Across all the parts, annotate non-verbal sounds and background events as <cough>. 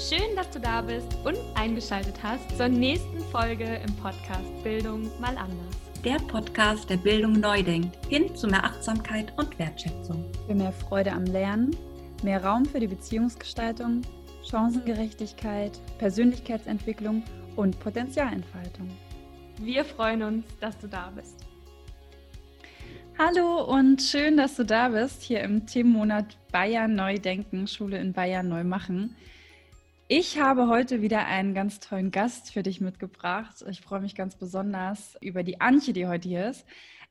Schön, dass du da bist und eingeschaltet hast zur nächsten Folge im Podcast Bildung mal anders. Der Podcast, der Bildung neu denkt, hin zu mehr Achtsamkeit und Wertschätzung. Für mehr Freude am Lernen, mehr Raum für die Beziehungsgestaltung, Chancengerechtigkeit, Persönlichkeitsentwicklung und Potenzialentfaltung. Wir freuen uns, dass du da bist. Hallo und schön, dass du da bist, hier im Themenmonat Bayern neu denken, Schule in Bayern neu machen. Ich habe heute wieder einen ganz tollen Gast für dich mitgebracht. Ich freue mich ganz besonders über die Antje, die heute hier ist.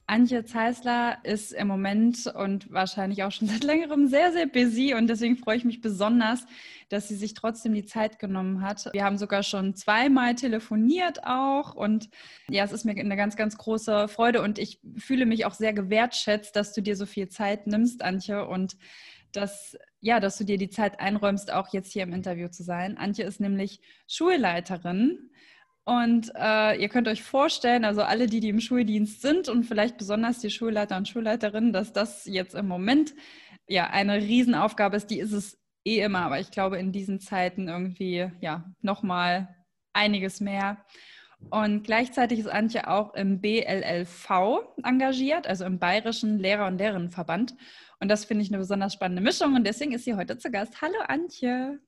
Antje Zeisler ist im Moment und wahrscheinlich auch schon <laughs> seit längerem sehr, sehr busy und deswegen freue ich mich besonders, dass sie sich trotzdem die Zeit genommen hat. Wir haben sogar schon zweimal telefoniert auch und ja, es ist mir eine ganz, ganz große Freude und ich fühle mich auch sehr gewertschätzt, dass du dir so viel Zeit nimmst, Antje, und dass ja, dass du dir die Zeit einräumst, auch jetzt hier im Interview zu sein. Antje ist nämlich Schulleiterin. Und äh, ihr könnt euch vorstellen, also alle, die, die im Schuldienst sind und vielleicht besonders die Schulleiter und Schulleiterinnen, dass das jetzt im Moment ja eine Riesenaufgabe ist. Die ist es eh immer, aber ich glaube in diesen Zeiten irgendwie ja nochmal einiges mehr. Und gleichzeitig ist Antje auch im BLLV engagiert, also im Bayerischen Lehrer- und Lehrerinnenverband. Und das finde ich eine besonders spannende Mischung und deswegen ist sie heute zu Gast. Hallo Antje.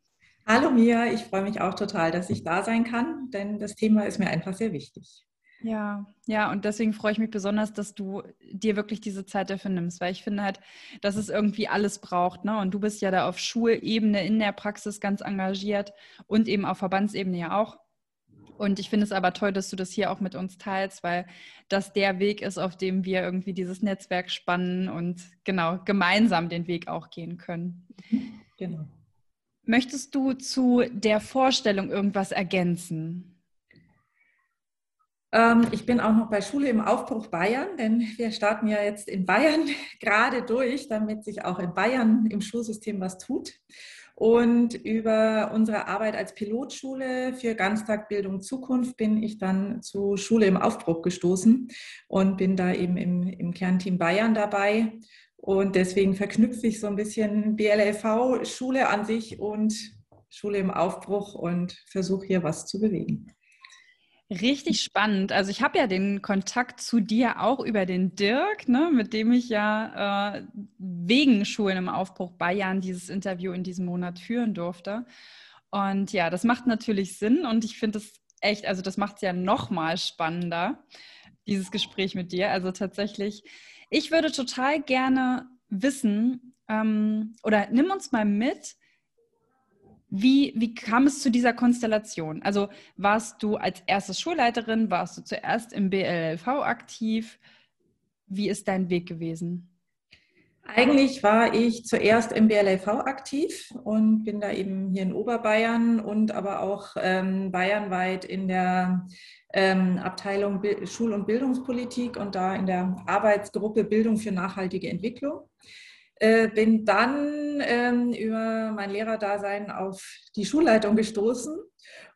Hallo Mia, ich freue mich auch total, dass ich da sein kann, denn das Thema ist mir einfach sehr wichtig. Ja, ja, und deswegen freue ich mich besonders, dass du dir wirklich diese Zeit dafür nimmst, weil ich finde halt, dass es irgendwie alles braucht. Ne? Und du bist ja da auf Schulebene in der Praxis ganz engagiert und eben auf Verbandsebene ja auch. Und ich finde es aber toll, dass du das hier auch mit uns teilst, weil das der Weg ist, auf dem wir irgendwie dieses Netzwerk spannen und genau gemeinsam den Weg auch gehen können. Genau. Möchtest du zu der Vorstellung irgendwas ergänzen? Ähm, ich bin auch noch bei Schule im Aufbruch Bayern, denn wir starten ja jetzt in Bayern <laughs> gerade durch, damit sich auch in Bayern im Schulsystem was tut. Und über unsere Arbeit als Pilotschule für Ganztagbildung Zukunft bin ich dann zu Schule im Aufbruch gestoßen und bin da eben im, im Kernteam Bayern dabei. Und deswegen verknüpfe ich so ein bisschen BLLV, Schule an sich und Schule im Aufbruch und versuche hier was zu bewegen. Richtig spannend. Also ich habe ja den Kontakt zu dir auch über den Dirk, ne, mit dem ich ja äh, wegen Schulen im Aufbruch Bayern dieses Interview in diesem Monat führen durfte. Und ja, das macht natürlich Sinn und ich finde es echt, also das macht es ja noch mal spannender, dieses Gespräch mit dir. Also tatsächlich, ich würde total gerne wissen, ähm, oder nimm uns mal mit, wie, wie kam es zu dieser Konstellation? Also warst du als erstes Schulleiterin, warst du zuerst im BLLV aktiv? Wie ist dein Weg gewesen? Eigentlich war ich zuerst im BLLV aktiv und bin da eben hier in Oberbayern und aber auch ähm, bayernweit in der ähm, Abteilung Schul- und Bildungspolitik und da in der Arbeitsgruppe Bildung für nachhaltige Entwicklung. Äh, bin dann ähm, über mein Lehrerdasein auf die Schulleitung gestoßen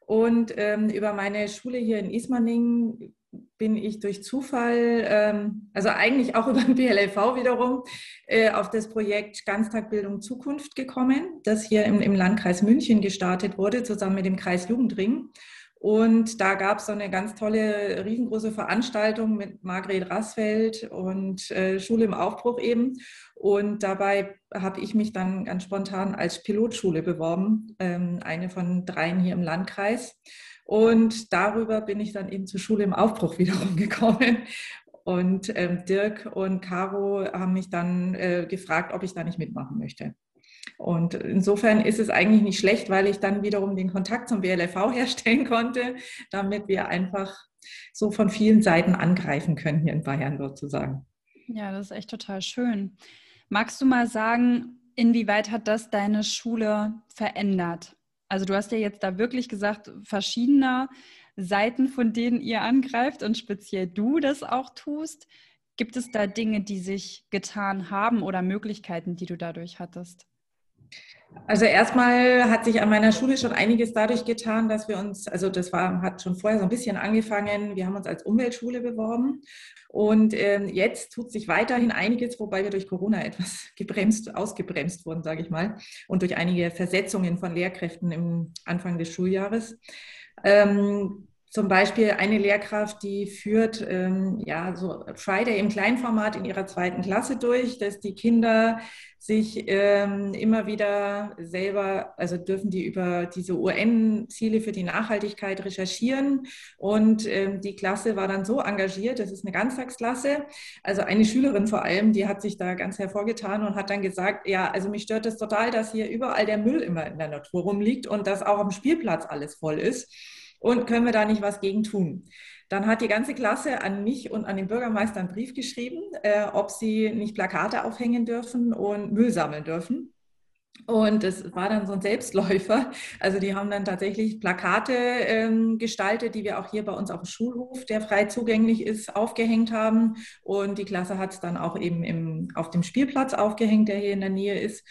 und ähm, über meine Schule hier in Ismaning bin ich durch Zufall, ähm, also eigentlich auch <laughs> über den BLLV wiederum, äh, auf das Projekt Ganztagbildung Zukunft gekommen, das hier im, im Landkreis München gestartet wurde, zusammen mit dem Kreis Jugendring. Und da gab es so eine ganz tolle, riesengroße Veranstaltung mit Margret Rassfeld und äh, Schule im Aufbruch eben. Und dabei habe ich mich dann ganz spontan als Pilotschule beworben, ähm, eine von dreien hier im Landkreis. Und darüber bin ich dann eben zur Schule im Aufbruch <laughs> wiederum gekommen. Und ähm, Dirk und Caro haben mich dann äh, gefragt, ob ich da nicht mitmachen möchte. Und insofern ist es eigentlich nicht schlecht, weil ich dann wiederum den Kontakt zum BLV herstellen konnte, damit wir einfach so von vielen Seiten angreifen können hier in Bayern sozusagen. Ja, das ist echt total schön. Magst du mal sagen, inwieweit hat das deine Schule verändert? Also du hast ja jetzt da wirklich gesagt, verschiedener Seiten, von denen ihr angreift und speziell du das auch tust. Gibt es da Dinge, die sich getan haben oder Möglichkeiten, die du dadurch hattest? Also erstmal hat sich an meiner Schule schon einiges dadurch getan, dass wir uns, also das war, hat schon vorher so ein bisschen angefangen, wir haben uns als Umweltschule beworben und ähm, jetzt tut sich weiterhin einiges, wobei wir durch Corona etwas <laughs> gebremst, ausgebremst wurden, sage ich mal, und durch einige Versetzungen von Lehrkräften im Anfang des Schuljahres. Ähm, zum Beispiel eine Lehrkraft, die führt ähm, ja so Friday im Kleinformat in ihrer zweiten Klasse durch, dass die Kinder sich ähm, immer wieder selber, also dürfen die über diese UN-Ziele für die Nachhaltigkeit recherchieren. Und ähm, die Klasse war dann so engagiert, das ist eine Ganztagsklasse, also eine Schülerin vor allem, die hat sich da ganz hervorgetan und hat dann gesagt, ja, also mich stört es das total, dass hier überall der Müll immer in der Natur rumliegt und dass auch am Spielplatz alles voll ist und können wir da nicht was gegen tun? Dann hat die ganze Klasse an mich und an den Bürgermeister einen Brief geschrieben, äh, ob sie nicht Plakate aufhängen dürfen und Müll sammeln dürfen. Und es war dann so ein Selbstläufer. Also die haben dann tatsächlich Plakate ähm, gestaltet, die wir auch hier bei uns auf dem Schulhof, der frei zugänglich ist, aufgehängt haben. Und die Klasse hat es dann auch eben im, auf dem Spielplatz aufgehängt, der hier in der Nähe ist.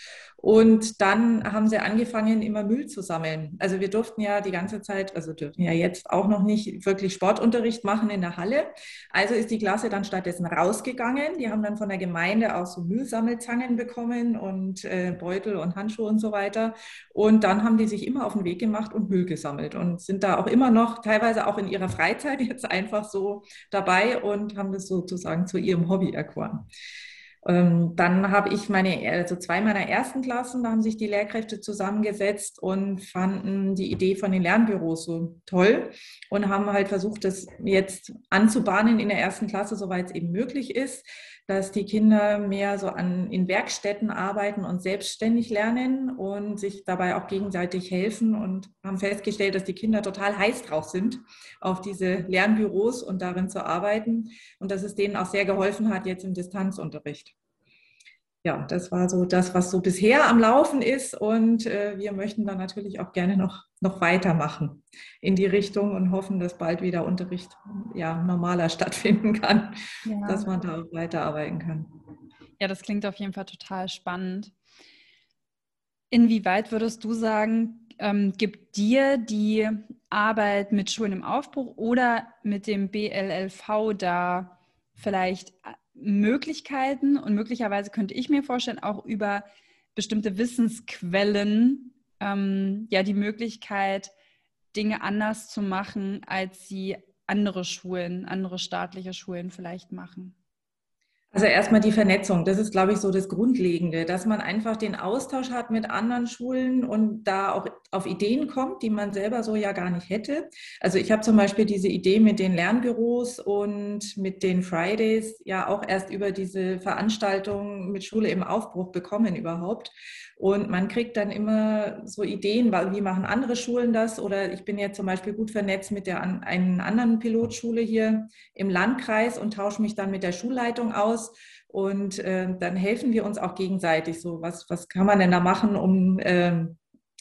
Und dann haben sie angefangen, immer Müll zu sammeln. Also wir durften ja die ganze Zeit, also dürfen ja jetzt auch noch nicht wirklich Sportunterricht machen in der Halle. Also ist die Klasse dann stattdessen rausgegangen. Die haben dann von der Gemeinde auch so Müllsammelzangen bekommen und äh, Beutel und Handschuhe und so weiter. Und dann haben die sich immer auf den Weg gemacht und Müll gesammelt und sind da auch immer noch, teilweise auch in ihrer Freizeit <laughs> jetzt einfach so dabei und haben das sozusagen zu ihrem Hobby erkoren. Ähm, dann habe ich meine, also zwei meiner ersten Klassen, da haben sich die Lehrkräfte zusammengesetzt und fanden die Idee von den Lernbüros so toll und haben halt versucht, das jetzt anzubahnen in der ersten Klasse, soweit es eben möglich ist dass die Kinder mehr so an, in Werkstätten arbeiten und selbstständig lernen und sich dabei auch gegenseitig helfen und haben festgestellt, dass die Kinder total heiß drauf sind, auf diese Lernbüros und darin zu arbeiten und dass es denen auch sehr geholfen hat jetzt im Distanzunterricht ja, das war so das, was so bisher am Laufen ist. Und äh, wir möchten dann natürlich auch gerne noch, noch weitermachen in die Richtung und hoffen, dass bald wieder Unterricht ja, normaler <laughs> stattfinden kann, ja. dass man da auch weiterarbeiten kann. Ja, das klingt auf jeden Fall total spannend. Inwieweit würdest du sagen, ähm, gibt dir die Arbeit mit Schulen im Aufbruch oder mit dem BLLV da vielleicht Möglichkeiten und möglicherweise könnte ich mir vorstellen, auch über bestimmte Wissensquellen ähm, ja die Möglichkeit, Dinge anders zu machen, als sie andere Schulen, andere staatliche Schulen vielleicht machen. Also erstmal die Vernetzung, das ist, glaube ich, so das Grundlegende, dass man einfach den Austausch hat mit anderen Schulen und da auch auf Ideen kommt, die man selber so ja gar nicht hätte. Also ich habe zum Beispiel diese Idee mit den Lernbüros und mit den Fridays ja auch erst über diese Veranstaltung mit Schule im Aufbruch bekommen überhaupt. Und man kriegt dann immer so Ideen, wie machen andere Schulen das? Oder ich bin jetzt zum Beispiel gut vernetzt mit der einen anderen Pilotschule hier im Landkreis und tausche mich dann mit der Schulleitung aus. Und äh, dann helfen wir uns auch gegenseitig. So, was, was kann man denn da machen, um äh,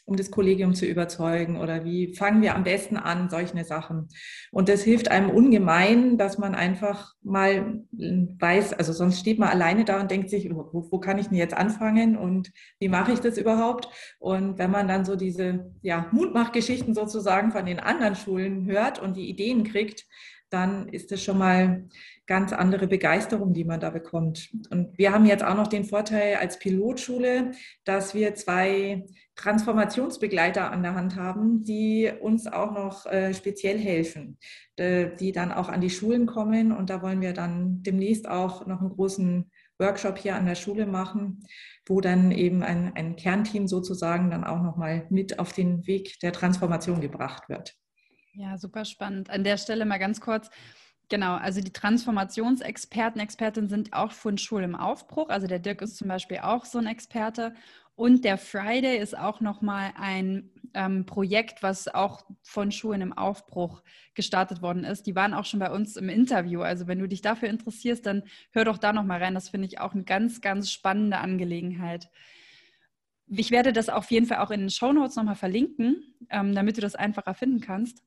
um das Kollegium zu überzeugen oder wie fangen wir am besten an, solche Sachen. Und das hilft einem ungemein, dass man einfach mal weiß, also sonst steht man alleine da und denkt sich, wo, wo kann ich denn jetzt anfangen und wie mache ich das überhaupt? Und wenn man dann so diese ja, Mutmachgeschichten sozusagen von den anderen Schulen hört und die Ideen kriegt, dann ist das schon mal ganz andere Begeisterung, die man da bekommt. Und wir haben jetzt auch noch den Vorteil als Pilotschule, dass wir zwei Transformationsbegleiter an der Hand haben, die uns auch noch äh, speziell helfen, die dann auch an die Schulen kommen. Und da wollen wir dann demnächst auch noch einen großen Workshop hier an der Schule machen, wo dann eben ein, ein Kernteam sozusagen dann auch nochmal mit auf den Weg der Transformation gebracht wird. Ja, super spannend. An der Stelle mal ganz kurz. Genau, also die Transformationsexperten, Expertinnen sind auch von Schule im Aufbruch. Also der Dirk ist zum Beispiel auch so ein Experte. Und der Friday ist auch nochmal ein ähm, Projekt, was auch von Schulen im Aufbruch gestartet worden ist. Die waren auch schon bei uns im Interview. Also wenn du dich dafür interessierst, dann hör doch da nochmal rein. Das finde ich auch eine ganz, ganz spannende Angelegenheit. Ich werde das auf jeden Fall auch in den Show Notes nochmal verlinken, ähm, damit du das einfacher finden kannst.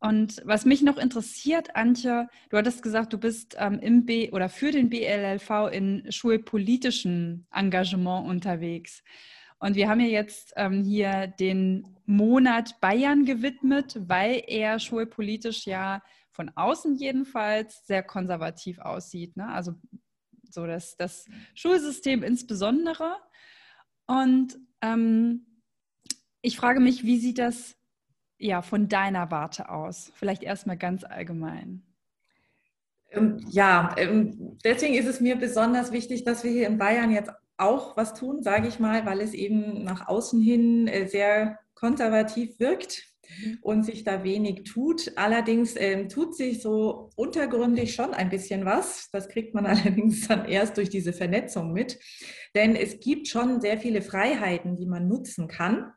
Und was mich noch interessiert, Antje, du hattest gesagt, du bist ähm, im B oder für den BLLV in schulpolitischem Engagement unterwegs. Und wir haben ja jetzt ähm, hier den Monat Bayern gewidmet, weil er schulpolitisch ja von außen jedenfalls sehr konservativ aussieht. Ne? Also so das, das Schulsystem insbesondere. Und ähm, ich frage mich, wie sieht das ja von deiner Warte aus? Vielleicht erstmal ganz allgemein. Ähm, ja, ähm, deswegen ist es mir besonders wichtig, dass wir hier in Bayern jetzt auch was tun, sage ich mal, weil es eben nach außen hin äh, sehr konservativ wirkt mhm. und sich da wenig tut. Allerdings ähm, tut sich so untergründig schon ein bisschen was. Das kriegt man <laughs> allerdings dann erst durch diese Vernetzung mit. Denn es gibt schon sehr viele Freiheiten, die man nutzen kann.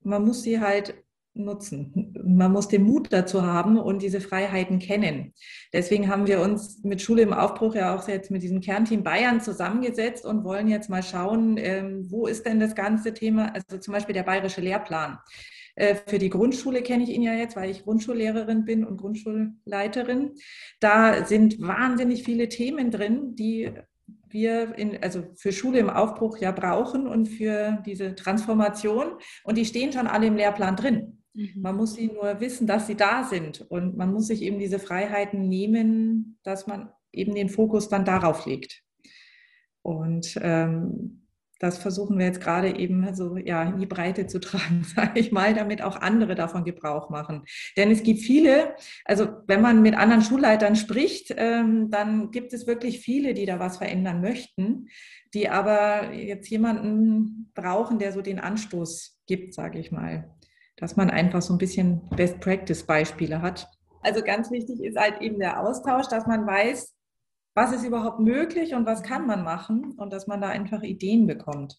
Man muss sie halt nutzen. Man muss den Mut dazu haben und diese Freiheiten kennen. Deswegen haben wir uns mit Schule im Aufbruch ja auch jetzt mit diesem Kernteam Bayern zusammengesetzt und wollen jetzt mal schauen, ähm, wo ist denn das ganze Thema, also zum Beispiel der bayerische Lehrplan. Äh, für die Grundschule kenne ich ihn ja jetzt, weil ich Grundschullehrerin bin und Grundschulleiterin. Da sind wahnsinnig viele Themen drin, die wir in, also für Schule im Aufbruch ja brauchen und für diese Transformation. Und die stehen schon alle im Lehrplan drin. Mhm. Man muss sie nur wissen, dass sie da sind. Und man muss sich eben diese Freiheiten nehmen, dass man eben den Fokus dann darauf legt. Und ähm, das versuchen wir jetzt gerade eben so ja, in die Breite zu tragen, <laughs> sage ich mal, damit auch andere davon Gebrauch machen. Denn es gibt viele, also wenn man mit anderen Schulleitern spricht, ähm, dann gibt es wirklich viele, die da was verändern möchten, die aber jetzt jemanden brauchen, der so den Anstoß gibt, sage ich mal dass man einfach so ein bisschen Best-Practice-Beispiele hat. Also ganz wichtig ist halt eben der Austausch, dass man weiß, was ist überhaupt möglich und was kann man machen und dass man da einfach Ideen bekommt.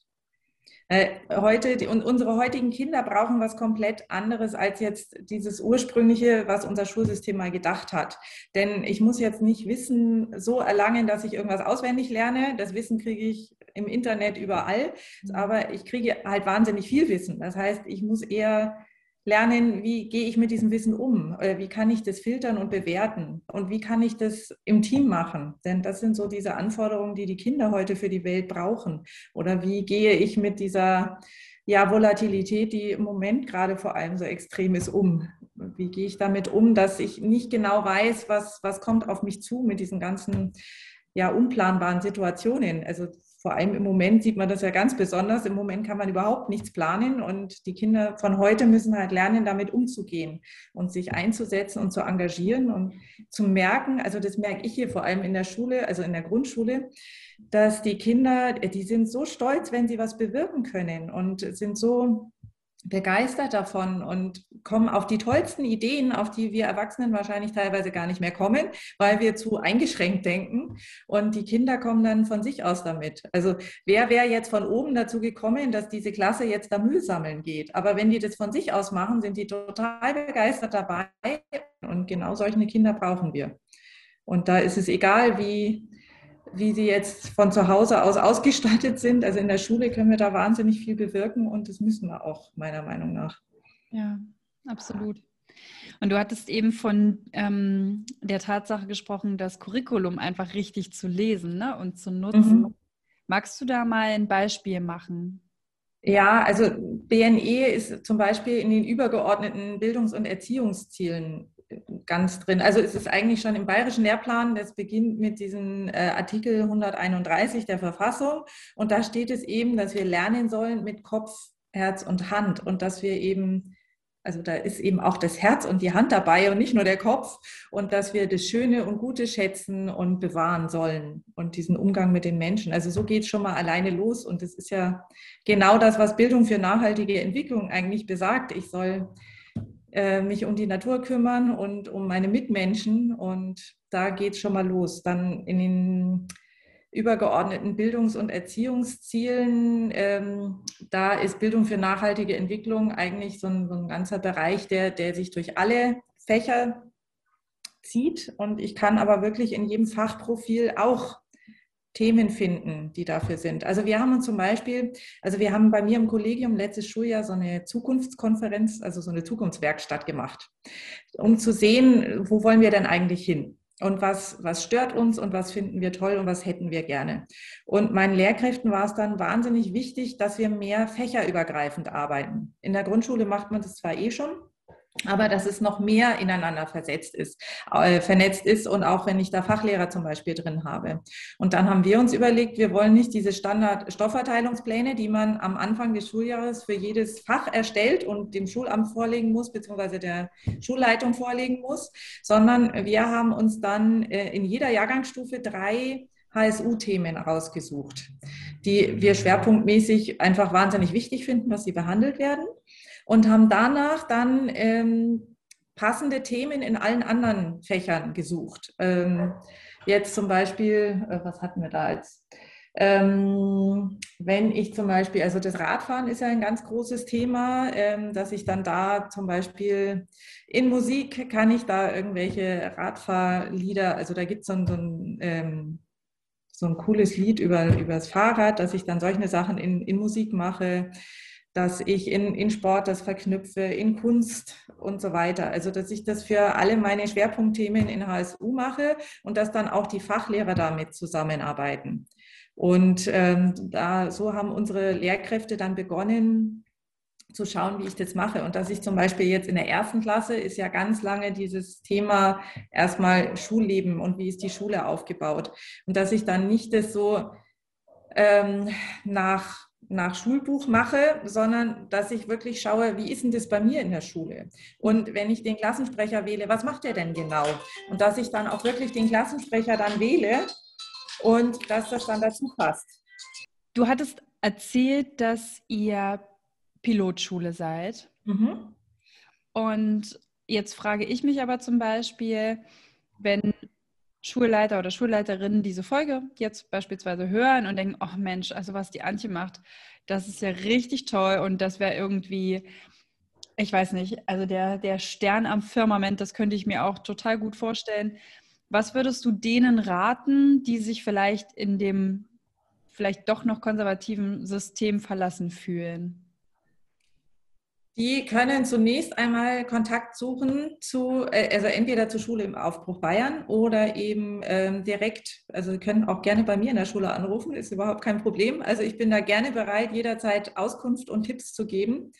Äh, heute, die, und unsere heutigen Kinder brauchen was komplett anderes als jetzt dieses ursprüngliche, was unser Schulsystem mal gedacht hat. Denn ich muss jetzt nicht Wissen so erlangen, dass ich irgendwas auswendig lerne. Das Wissen kriege ich im Internet überall. Aber ich kriege halt wahnsinnig viel Wissen. Das heißt, ich muss eher lernen, wie gehe ich mit diesem Wissen um? Wie kann ich das filtern und bewerten? Und wie kann ich das im Team machen? Denn das sind so diese Anforderungen, die die Kinder heute für die Welt brauchen. Oder wie gehe ich mit dieser ja, Volatilität, die im Moment gerade vor allem so extrem ist, um? Wie gehe ich damit um, dass ich nicht genau weiß, was, was kommt auf mich zu mit diesen ganzen ja, unplanbaren Situationen? Also vor allem im Moment sieht man das ja ganz besonders. Im Moment kann man überhaupt nichts planen und die Kinder von heute müssen halt lernen, damit umzugehen und sich einzusetzen und zu engagieren und zu merken, also das merke ich hier vor allem in der Schule, also in der Grundschule, dass die Kinder, die sind so stolz, wenn sie was bewirken können und sind so begeistert davon und kommen auf die tollsten Ideen, auf die wir Erwachsenen wahrscheinlich teilweise gar nicht mehr kommen, weil wir zu eingeschränkt denken. Und die Kinder kommen dann von sich aus damit. Also wer wäre jetzt von oben dazu gekommen, dass diese Klasse jetzt da Müll sammeln geht? Aber wenn die das von sich aus machen, sind die total begeistert dabei. Und genau solche Kinder brauchen wir. Und da ist es egal, wie, wie sie jetzt von zu Hause aus ausgestattet sind. Also in der Schule können wir da wahnsinnig viel bewirken und das müssen wir auch, meiner Meinung nach. Ja, absolut. Und du hattest eben von ähm, der Tatsache gesprochen, das Curriculum einfach richtig zu lesen ne, und zu nutzen. Mhm. Magst du da mal ein Beispiel machen? Ja, also BNE ist zum Beispiel in den übergeordneten Bildungs- und Erziehungszielen ganz drin. Also es ist eigentlich schon im bayerischen Lehrplan, das beginnt mit diesem äh, Artikel 131 der Verfassung und da steht es eben, dass wir lernen sollen mit Kopf, Herz und Hand und dass wir eben also da ist eben auch das Herz und die Hand dabei und nicht nur der Kopf und dass wir das Schöne und Gute schätzen und bewahren sollen und diesen Umgang mit den Menschen. Also so geht es schon mal alleine los und das ist ja genau das, was Bildung für nachhaltige Entwicklung eigentlich besagt. Ich soll äh, mich um die Natur kümmern und um meine Mitmenschen. Und da geht es schon mal los. Dann in den übergeordneten Bildungs- und Erziehungszielen, ähm, da ist Bildung für nachhaltige Entwicklung eigentlich so ein, so ein ganzer Bereich, der, der sich durch alle Fächer zieht. Und ich kann aber wirklich in jedem Fachprofil auch Themen finden, die dafür sind. Also wir haben uns zum Beispiel, also wir haben bei mir im Kollegium letztes Schuljahr so eine Zukunftskonferenz, also so eine Zukunftswerkstatt gemacht, um zu sehen, wo wollen wir denn eigentlich hin? und was, was stört uns und was finden wir toll und was hätten wir gerne. Und meinen Lehrkräften war es dann wahnsinnig wichtig, dass wir mehr fächerübergreifend arbeiten. In der Grundschule macht man das zwar eh schon, aber dass es noch mehr ineinander versetzt ist, äh, vernetzt ist und auch wenn ich da Fachlehrer zum Beispiel drin habe. Und dann haben wir uns überlegt, wir wollen nicht diese Standard-Stoffverteilungspläne, die man am Anfang des Schuljahres für jedes Fach erstellt und dem Schulamt vorlegen muss, beziehungsweise der Schulleitung vorlegen muss, sondern wir haben uns dann äh, in jeder Jahrgangsstufe drei HSU-Themen rausgesucht, die wir schwerpunktmäßig einfach wahnsinnig wichtig finden, dass sie behandelt werden und haben danach dann ähm, passende Themen in allen anderen Fächern gesucht. Ähm, jetzt zum Beispiel, äh, was hatten wir da jetzt? Ähm, wenn ich zum Beispiel, also das Radfahren ist ja ein ganz großes Thema, ähm, dass ich dann da zum Beispiel in Musik kann ich da irgendwelche Radfahrlieder, also da gibt so es so ein, ähm, so ein cooles Lied über, über das Fahrrad, dass ich dann solche Sachen in, in Musik mache dass ich in, in Sport das verknüpfe, in Kunst und so weiter. Also dass ich das für alle meine Schwerpunktthemen in HSU mache und dass dann auch die Fachlehrer damit zusammenarbeiten. Und ähm, da, so haben unsere Lehrkräfte dann begonnen zu schauen, wie ich das mache. Und dass ich zum Beispiel jetzt in der ersten Klasse ist ja ganz lange dieses Thema erstmal Schulleben und wie ist die Schule aufgebaut. Und dass ich dann nicht das so ähm, nach nach Schulbuch mache, sondern dass ich wirklich schaue, wie ist denn das bei mir in der Schule? Und wenn ich den Klassensprecher wähle, was macht der denn genau? Und dass ich dann auch wirklich den Klassensprecher dann wähle und dass das dann dazu passt. Du hattest erzählt, dass ihr Pilotschule seid. Mhm. Und jetzt frage ich mich aber zum Beispiel, wenn Schulleiter oder Schulleiterinnen diese Folge jetzt beispielsweise hören und denken, oh Mensch, also was die Antje macht, das ist ja richtig toll und das wäre irgendwie, ich weiß nicht, also der, der Stern am Firmament, das könnte ich mir auch total gut vorstellen. Was würdest du denen raten, die sich vielleicht in dem vielleicht doch noch konservativen System verlassen fühlen? Die können zunächst einmal Kontakt suchen zu, äh, also entweder zur Schule im Aufbruch Bayern oder eben ähm, direkt, also Sie können auch gerne bei mir in der Schule anrufen, ist überhaupt kein Problem. Also ich bin da gerne bereit, jederzeit Auskunft und Tipps zu geben.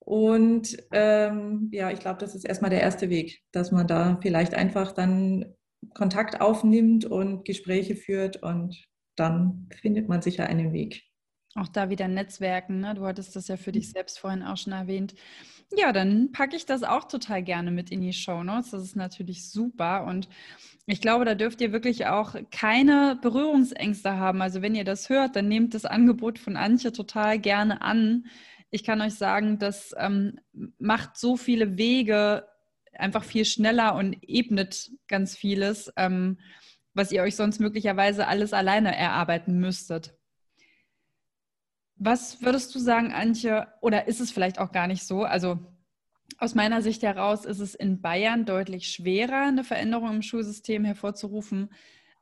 Und ähm, ja, ich glaube, das ist erstmal der erste Weg, dass man da vielleicht einfach dann Kontakt aufnimmt und Gespräche führt und dann findet man sicher einen Weg. Auch da wieder Netzwerken, ne? du hattest das ja für dich mhm. selbst vorhin auch schon erwähnt. Ja, dann packe ich das auch total gerne mit in die Show Notes. Das ist natürlich super und ich glaube, da dürft ihr wirklich auch keine Berührungsängste haben. Also wenn ihr das hört, dann nehmt das Angebot von Antje total gerne an. Ich kann euch sagen, das ähm, macht so viele Wege einfach viel schneller und ebnet ganz vieles, ähm, was ihr euch sonst möglicherweise alles alleine erarbeiten müsstet. Was würdest du sagen, Antje, oder ist es vielleicht auch gar nicht so? Also aus meiner Sicht heraus ist es in Bayern deutlich schwerer, eine Veränderung im Schulsystem hervorzurufen,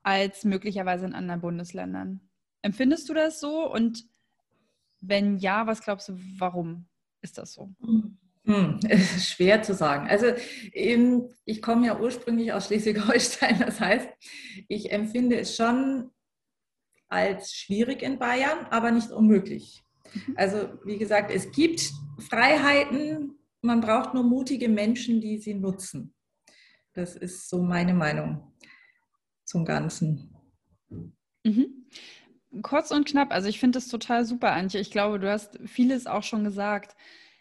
als möglicherweise in anderen Bundesländern. Empfindest du das so? Und wenn ja, was glaubst du, warum ist das so? Hm, <laughs> schwer zu sagen. Also ich komme ja ursprünglich aus Schleswig-Holstein. Das heißt, ich empfinde es schon als schwierig in Bayern, aber nicht unmöglich. Mhm. Also wie gesagt, es gibt Freiheiten, man braucht nur mutige Menschen, die sie nutzen. Das ist so meine Meinung zum Ganzen. Mhm. Kurz und knapp, also ich finde das total super, Antje. Ich glaube, du hast vieles auch schon gesagt.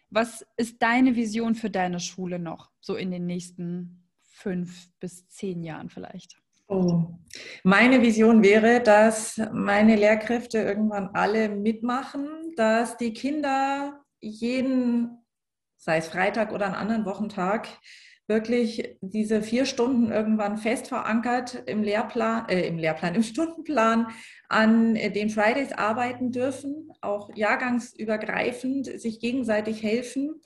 Was ist deine Vision für deine Schule noch, so in den nächsten fünf bis zehn Jahren vielleicht? Oh. Meine Vision wäre, dass meine Lehrkräfte irgendwann alle mitmachen, dass die Kinder jeden, sei es Freitag oder einen anderen Wochentag, wirklich diese vier Stunden irgendwann fest verankert im Lehrplan, äh, im Lehrplan, <laughs> im Stundenplan an den Fridays arbeiten dürfen, auch jahrgangsübergreifend sich gegenseitig helfen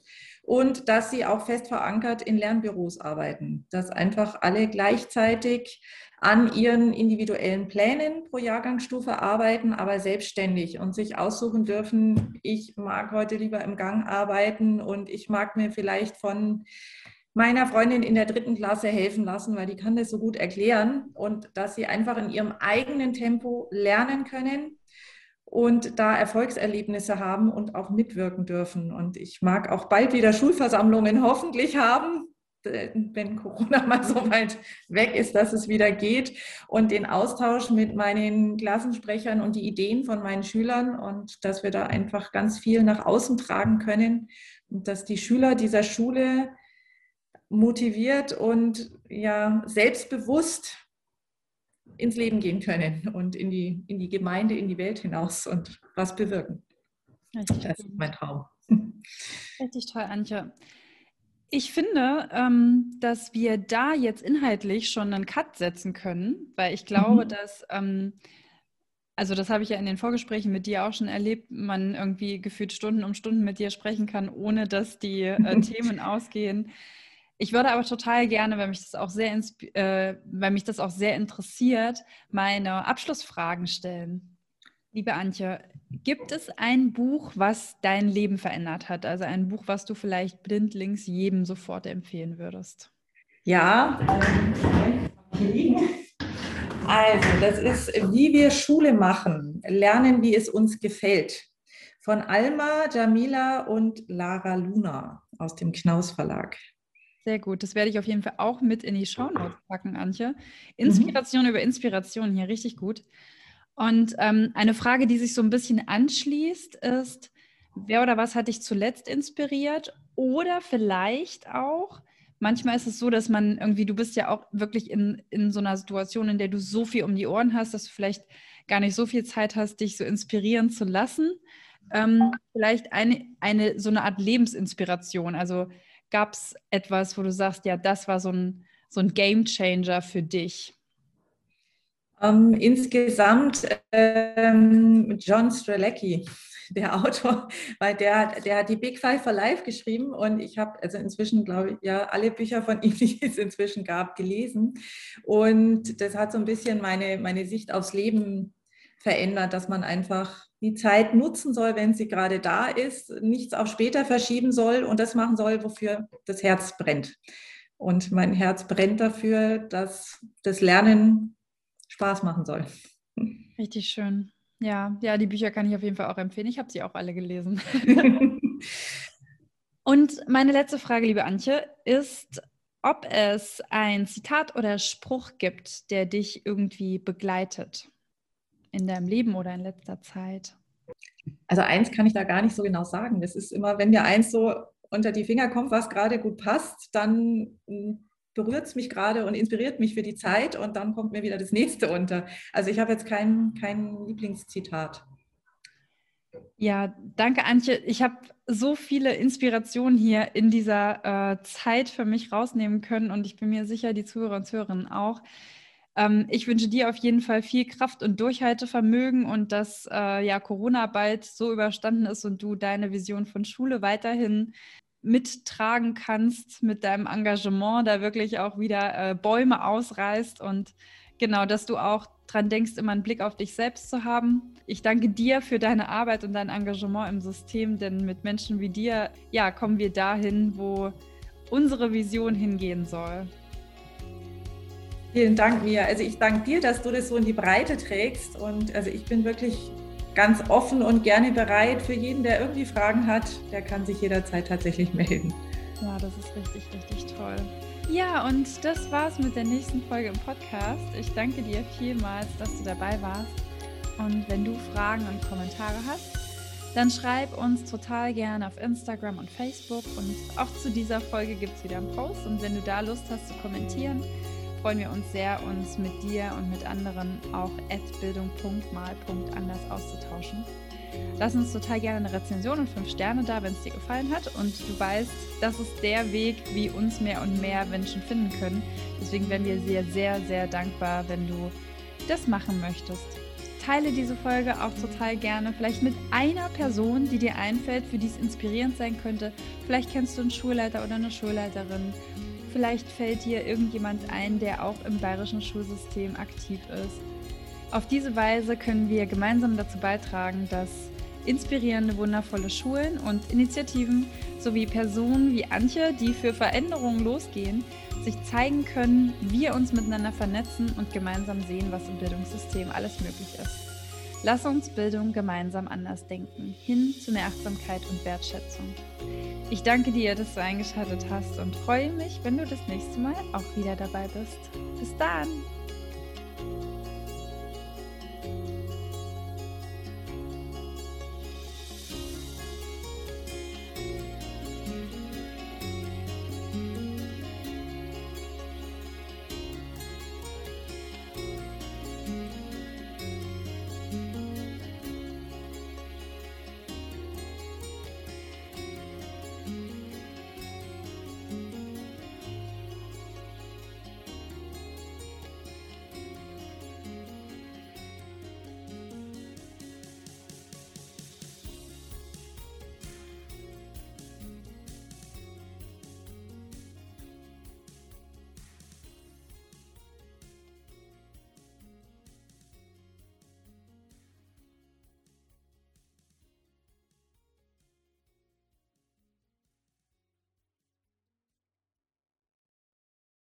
und dass sie auch fest verankert in Lernbüros arbeiten, dass einfach alle gleichzeitig an ihren individuellen Plänen pro Jahrgangsstufe arbeiten, aber selbstständig und sich aussuchen dürfen, ich mag heute lieber im Gang arbeiten und ich mag mir vielleicht von meiner Freundin in der dritten Klasse helfen lassen, weil die kann das so gut erklären und dass sie einfach in ihrem eigenen Tempo lernen können und da Erfolgserlebnisse haben und auch mitwirken dürfen. Und ich mag auch bald wieder Schulversammlungen hoffentlich haben, wenn Corona <laughs> mal so weit weg ist, dass es wieder geht und den Austausch mit meinen Klassensprechern und die Ideen von meinen Schülern und dass wir da einfach ganz viel nach außen tragen können und dass die Schüler dieser Schule motiviert und ja selbstbewusst ins Leben gehen können und in die, in die Gemeinde, in die Welt hinaus und was bewirken. Richtig das ist mein Traum. Richtig toll, Antje. Ich finde, ähm, dass wir da jetzt inhaltlich schon einen Cut setzen können, weil ich glaube, mhm. dass, ähm, also das habe ich ja in den Vorgesprächen mit dir auch schon erlebt, man irgendwie gefühlt Stunden um Stunden mit dir sprechen kann, ohne dass die äh, <laughs> Themen ausgehen. Ich würde aber total gerne, weil mich das auch sehr, äh, weil mich das auch sehr interessiert, meine Abschlussfragen stellen. Liebe Antje, gibt es ein Buch, was dein Leben verändert hat? Also ein Buch, was du vielleicht blindlings jedem sofort empfehlen würdest? Ja, ähm, also das ist Wie wir Schule machen, lernen, wie es uns gefällt. Von Alma, Jamila und Lara Luna aus dem Knaus Verlag. Sehr gut. Das werde ich auf jeden Fall auch mit in die Shownotes packen, Antje. Inspiration mhm. über Inspiration hier, richtig gut. Und ähm, eine Frage, die sich so ein bisschen anschließt, ist, wer oder was hat dich zuletzt inspiriert? Oder vielleicht auch, manchmal ist es so, dass man irgendwie, du bist ja auch wirklich in, in so einer Situation, in der du so viel um die Ohren hast, dass du vielleicht gar nicht so viel Zeit hast, dich so inspirieren zu lassen. Ähm, vielleicht eine, eine, so eine Art Lebensinspiration. Also Gab es etwas, wo du sagst, ja, das war so ein, so ein Game Changer für dich? Ähm, insgesamt ähm, John Strelecki, der Autor, <laughs> weil der, der hat die Big Five for Life geschrieben und ich habe also inzwischen, glaube ich, ja, alle Bücher von <laughs> ihm, die es inzwischen gab, gelesen. Und das hat so ein bisschen meine, meine Sicht aufs Leben verändert, dass man einfach die Zeit nutzen soll, wenn sie gerade da ist, nichts auf später verschieben soll und das machen soll, wofür das Herz brennt. Und mein Herz brennt dafür, dass das Lernen Spaß machen soll. <laughs> Richtig schön. Ja, ja, die Bücher kann ich auf jeden Fall auch empfehlen. Ich habe sie auch alle gelesen. <laughs> und meine letzte Frage, liebe Antje, ist, ob es ein Zitat oder Spruch gibt, der dich irgendwie begleitet in deinem Leben oder in letzter Zeit? Also eins kann ich da gar nicht so genau sagen. Das ist immer, wenn mir eins so unter die Finger kommt, was gerade gut passt, dann hm, berührt es mich gerade und inspiriert mich für die Zeit und dann kommt mir wieder das nächste unter. Also ich habe jetzt kein, kein Lieblingszitat. Ja, danke Antje. Ich habe so viele Inspirationen hier in dieser äh, Zeit für mich rausnehmen können und ich bin mir sicher, die Zuhörer und Zuhörerinnen auch. Ähm, ich wünsche dir auf jeden Fall viel Kraft und Durchhaltevermögen und dass äh, ja Corona bald so überstanden ist und du deine Vision von Schule weiterhin mittragen kannst mit deinem Engagement, da wirklich auch wieder äh, Bäume ausreißt und genau, dass du auch dran denkst, immer einen Blick auf dich selbst zu haben. Ich danke dir für deine Arbeit und dein Engagement im System, denn mit Menschen wie dir, ja, kommen wir dahin, wo unsere Vision hingehen soll. Vielen Dank, Mia. Also ich danke dir, dass du das so in die Breite trägst. Und also ich bin wirklich ganz offen und gerne bereit für jeden, der irgendwie Fragen hat, der kann sich jederzeit tatsächlich melden. Ja, das ist richtig, richtig toll. Ja, und das war's mit der nächsten Folge im Podcast. Ich danke dir vielmals, dass du dabei warst. Und wenn du Fragen und Kommentare hast, dann schreib uns total gerne auf Instagram und Facebook. Und auch zu dieser Folge gibt es wieder einen Post. Und wenn du da Lust hast zu kommentieren, freuen wir uns sehr, uns mit dir und mit anderen auch bildung.mal.anders auszutauschen. Lass uns total gerne eine Rezension und fünf Sterne da, wenn es dir gefallen hat. Und du weißt, das ist der Weg, wie uns mehr und mehr Menschen finden können. Deswegen wären wir sehr, sehr, sehr dankbar, wenn du das machen möchtest. Teile diese Folge auch total gerne, vielleicht mit einer Person, die dir einfällt, für die es inspirierend sein könnte. Vielleicht kennst du einen Schulleiter oder eine Schulleiterin Vielleicht fällt dir irgendjemand ein, der auch im bayerischen Schulsystem aktiv ist. Auf diese Weise können wir gemeinsam dazu beitragen, dass inspirierende, wundervolle Schulen und Initiativen sowie Personen wie Antje, die für Veränderungen losgehen, sich zeigen können, wir uns miteinander vernetzen und gemeinsam sehen, was im Bildungssystem alles möglich ist. Lass uns Bildung gemeinsam anders denken, hin zu mehr Achtsamkeit und Wertschätzung. Ich danke dir, dass du eingeschaltet hast und freue mich, wenn du das nächste Mal auch wieder dabei bist. Bis dann!